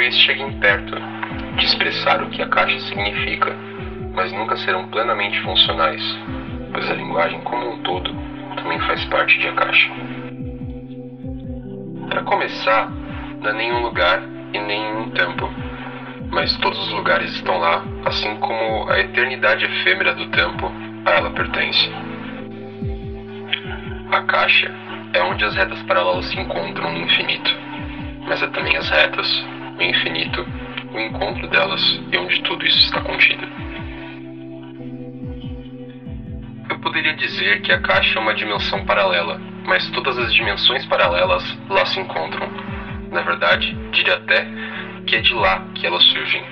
talvez cheguem perto de expressar o que a caixa significa, mas nunca serão plenamente funcionais, pois a linguagem como um todo também faz parte de a caixa. Para começar, não há nenhum lugar e nenhum tempo, mas todos os lugares estão lá, assim como a eternidade efêmera do tempo a ela pertence. A caixa é onde as retas paralelas se encontram no infinito, mas é também as retas, o infinito, o encontro delas e onde tudo isso está contido. Eu poderia dizer que a caixa é uma dimensão paralela, mas todas as dimensões paralelas lá se encontram. Na verdade, diria até que é de lá que elas surgem.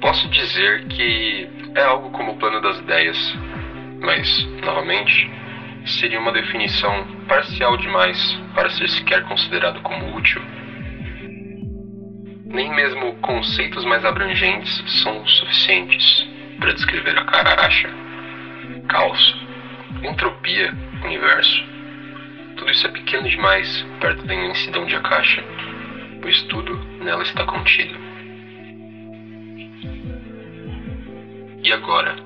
Posso dizer que é algo como o plano das ideias, mas, novamente, seria uma definição parcial demais para ser sequer considerado como útil. Nem mesmo conceitos mais abrangentes são suficientes para descrever a caixa, caos, entropia, universo. Tudo isso é pequeno demais perto da imensidão de a caixa, pois tudo nela está contido. E agora,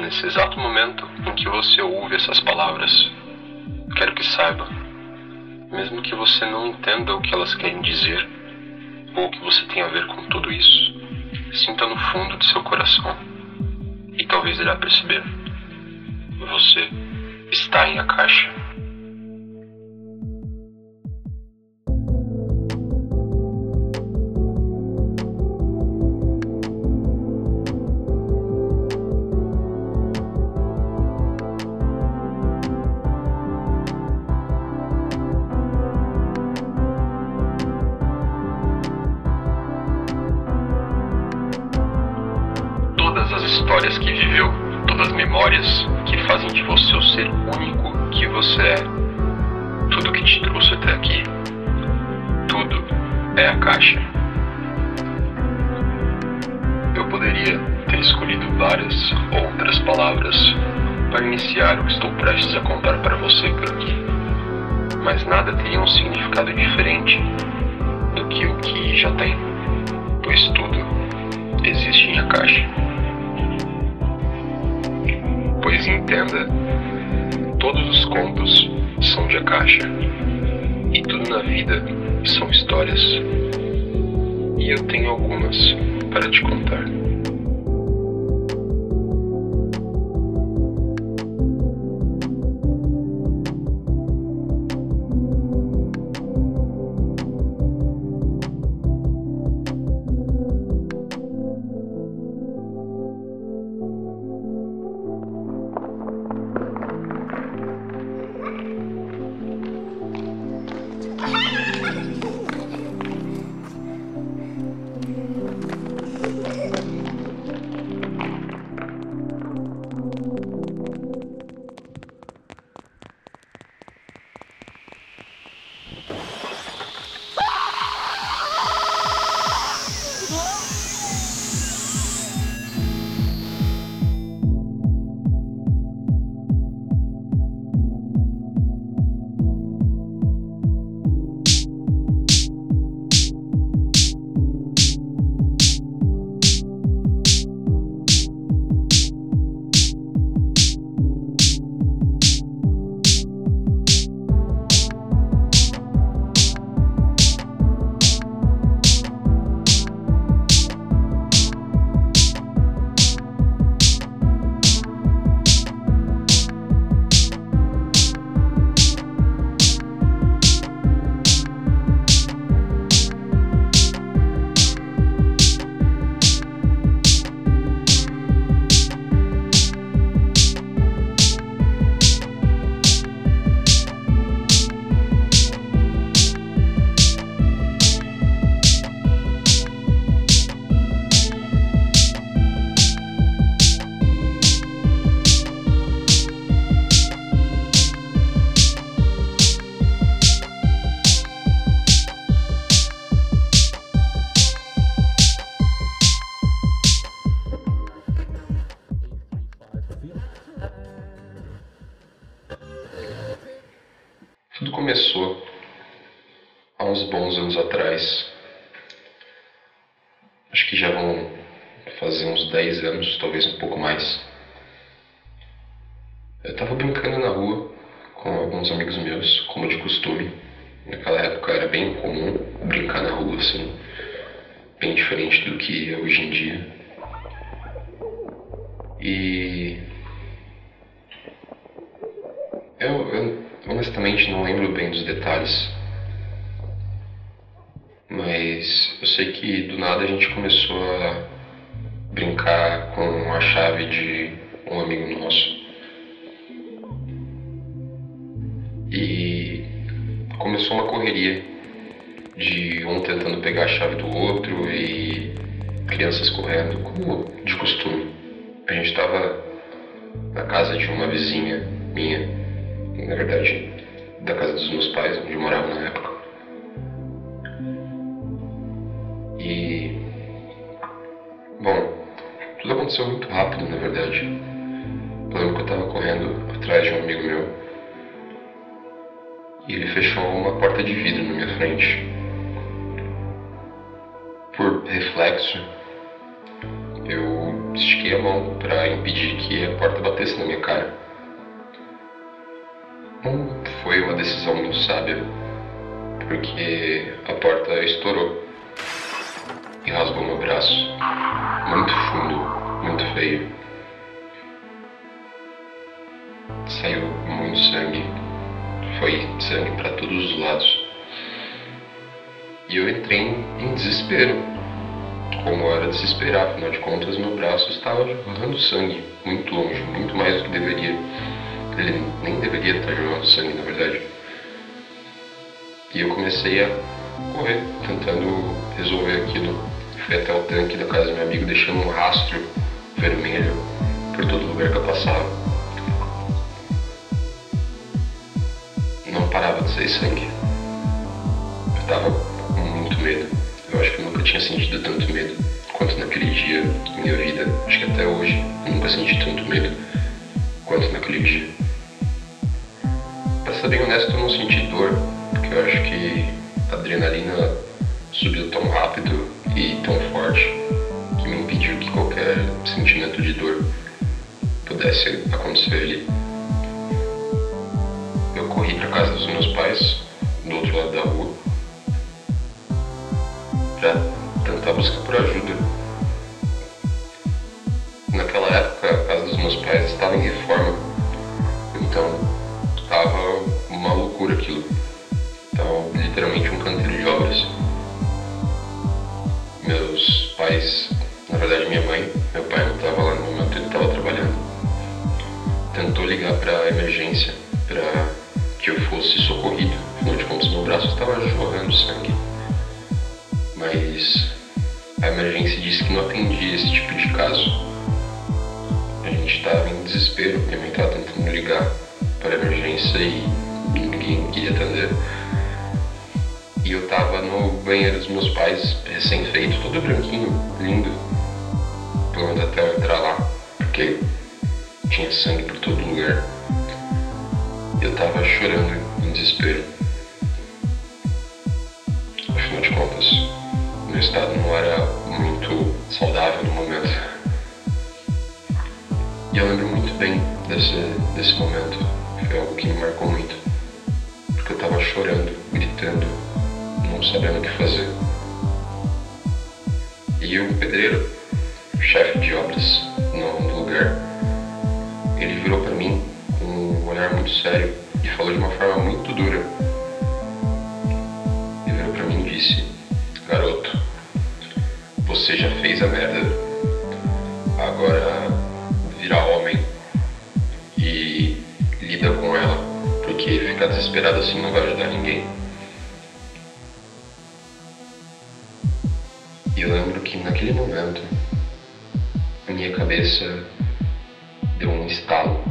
nesse exato momento em que você ouve essas palavras, quero que saiba, mesmo que você não entenda o que elas querem dizer, ou o que você tem a ver com tudo isso, sinta no fundo de seu coração e talvez irá perceber. Você está em a caixa. Todas as histórias que viveu, todas as memórias que fazem de você o ser único que você é, tudo que te trouxe até aqui, tudo é a caixa. Eu poderia ter escolhido várias outras palavras para iniciar o que estou prestes a contar para você aqui, mas nada teria um significado diferente do que o que já tem, pois tudo existe em a caixa. Pois entenda, todos os contos são de caixa, e tudo na vida são histórias, e eu tenho algumas para te contar. Bons anos atrás. Acho que já vão fazer uns 10 anos, talvez um pouco mais. Eu tava brincando na rua com alguns amigos meus, como de costume. Naquela época era bem comum brincar na rua, assim, bem diferente do que é hoje em dia. E. Eu, eu honestamente não lembro bem dos detalhes, mas eu sei que do nada a gente começou a brincar com a chave de um amigo nosso. E começou uma correria de um tentando pegar a chave do outro e crianças correndo, como de costume. A gente estava na casa de uma vizinha minha, na verdade, da casa dos meus pais, onde eu aconteceu muito rápido, na verdade. Eu lembro que eu estava correndo atrás de um amigo meu e ele fechou uma porta de vidro na minha frente. Por reflexo, eu estiquei a mão para impedir que a porta batesse na minha cara. Não foi uma decisão muito sábia, porque a porta estourou e rasgou meu braço. Muito fundo, muito feio. Saiu muito sangue. Foi sangue para todos os lados. E eu entrei em desespero. Como era desesperar, afinal de contas, meu braço estava jorrando sangue muito longe, muito mais do que deveria. Ele nem deveria estar jorrando sangue, na verdade. E eu comecei a correr, tentando resolver aquilo. Fui até o tanque da casa do meu amigo, deixando um rastro vermelho por todo lugar que eu passava. Não parava de sair sangue. Eu tava com muito medo. Eu acho que eu nunca tinha sentido tanto medo quanto naquele dia em minha vida. Acho que até hoje eu nunca senti tanto medo quanto naquele dia. Pra ser bem honesto, eu não senti dor, porque eu acho que a adrenalina subiu tão rápido e tão forte que qualquer sentimento de dor pudesse acontecer ali. Eu corri para casa dos meus pais, do outro lado da rua, para tentar buscar por ajuda. Naquela época, a casa dos meus pais estava em reforma, então estava uma loucura aquilo. Estava literalmente um canteiro de obras. Meus pais, verdade minha mãe, meu pai não estava lá no momento, ele estava trabalhando. Tentou ligar para emergência para que eu fosse socorrido. Afinal de contas, meu braço estava jorrando sangue. Mas a emergência disse que não atendia esse tipo de caso. A gente estava em desespero, minha mãe estava tentando ligar para a emergência e ninguém queria atender. E eu tava no banheiro dos meus pais, recém-feito, todo branquinho, lindo. Pulando até eu entrar lá, porque tinha sangue por todo lugar. Eu tava chorando em desespero. Afinal de contas, meu estado não era muito saudável no momento. E eu lembro muito bem desse, desse momento. Foi algo que me marcou muito. Porque eu tava chorando, gritando, não sabendo o que fazer. E o pedreiro, chefe de obras no, lugar, ele virou para mim com um olhar muito sério e falou de uma forma muito dura. Ele virou para mim e disse: Garoto, você já fez a merda. Agora vira homem e lida com ela, porque ficar desesperado assim não vai ajudar ninguém. E eu lembro que naquele momento minha cabeça deu um estalo.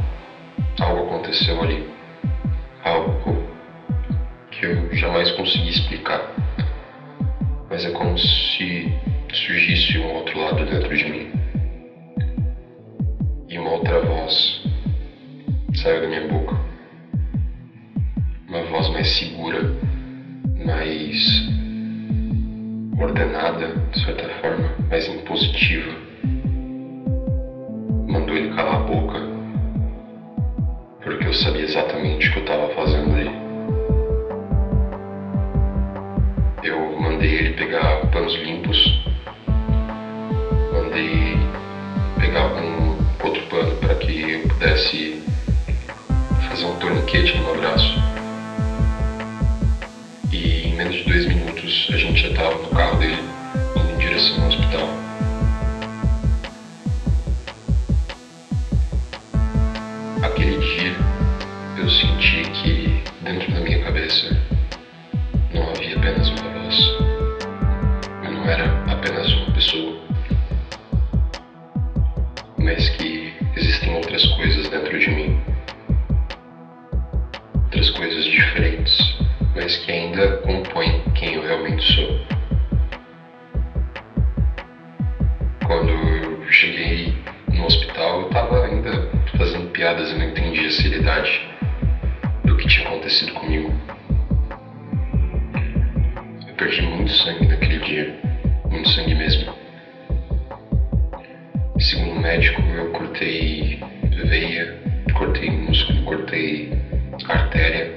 Algo aconteceu ali. Algo que eu jamais consegui explicar. Mas é como se surgisse um outro lado dentro de mim. E uma outra voz saiu da minha boca. Uma voz mais segura, mais ordenada, de certa forma, mais impositiva. Mandou ele calar a boca, porque eu sabia exatamente o que eu estava fazendo ali. Eu mandei ele pegar panos limpos, mandei pegar um outro pano para que eu pudesse fazer um torniquete no meu braço. E em menos de dois minutos a gente já estava no carro dele, indo em direção ao hospital. Dentro de mim. Outras coisas diferentes, mas que ainda compõem quem eu realmente sou. Quando eu cheguei no hospital, eu estava ainda fazendo piadas e não entendia a seriedade do que tinha acontecido comigo. Eu perdi muito sangue naquele dia, muito sangue mesmo. Segundo o médico, eu cortei veia, cortei músculo, cortei artéria,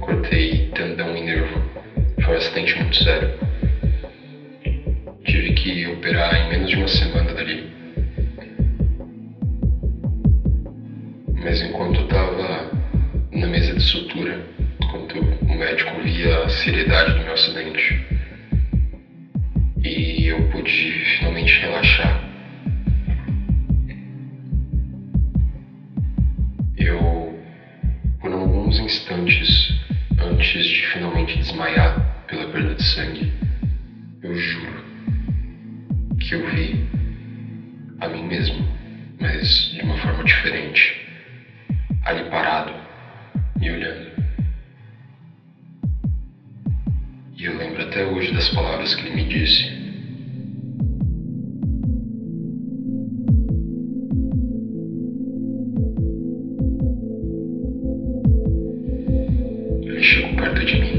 cortei tendão e nervo. Foi um acidente muito sério. Tive que operar em menos de uma semana dali. Mas enquanto eu estava na mesa de sutura, enquanto o médico via a seriedade do meu acidente, e eu pude finalmente relaxar. Desmaiar pela perda de sangue, eu juro que eu vi a mim mesmo, mas de uma forma diferente, ali parado, me olhando. E eu lembro até hoje das palavras que ele me disse. Ele chegou perto de mim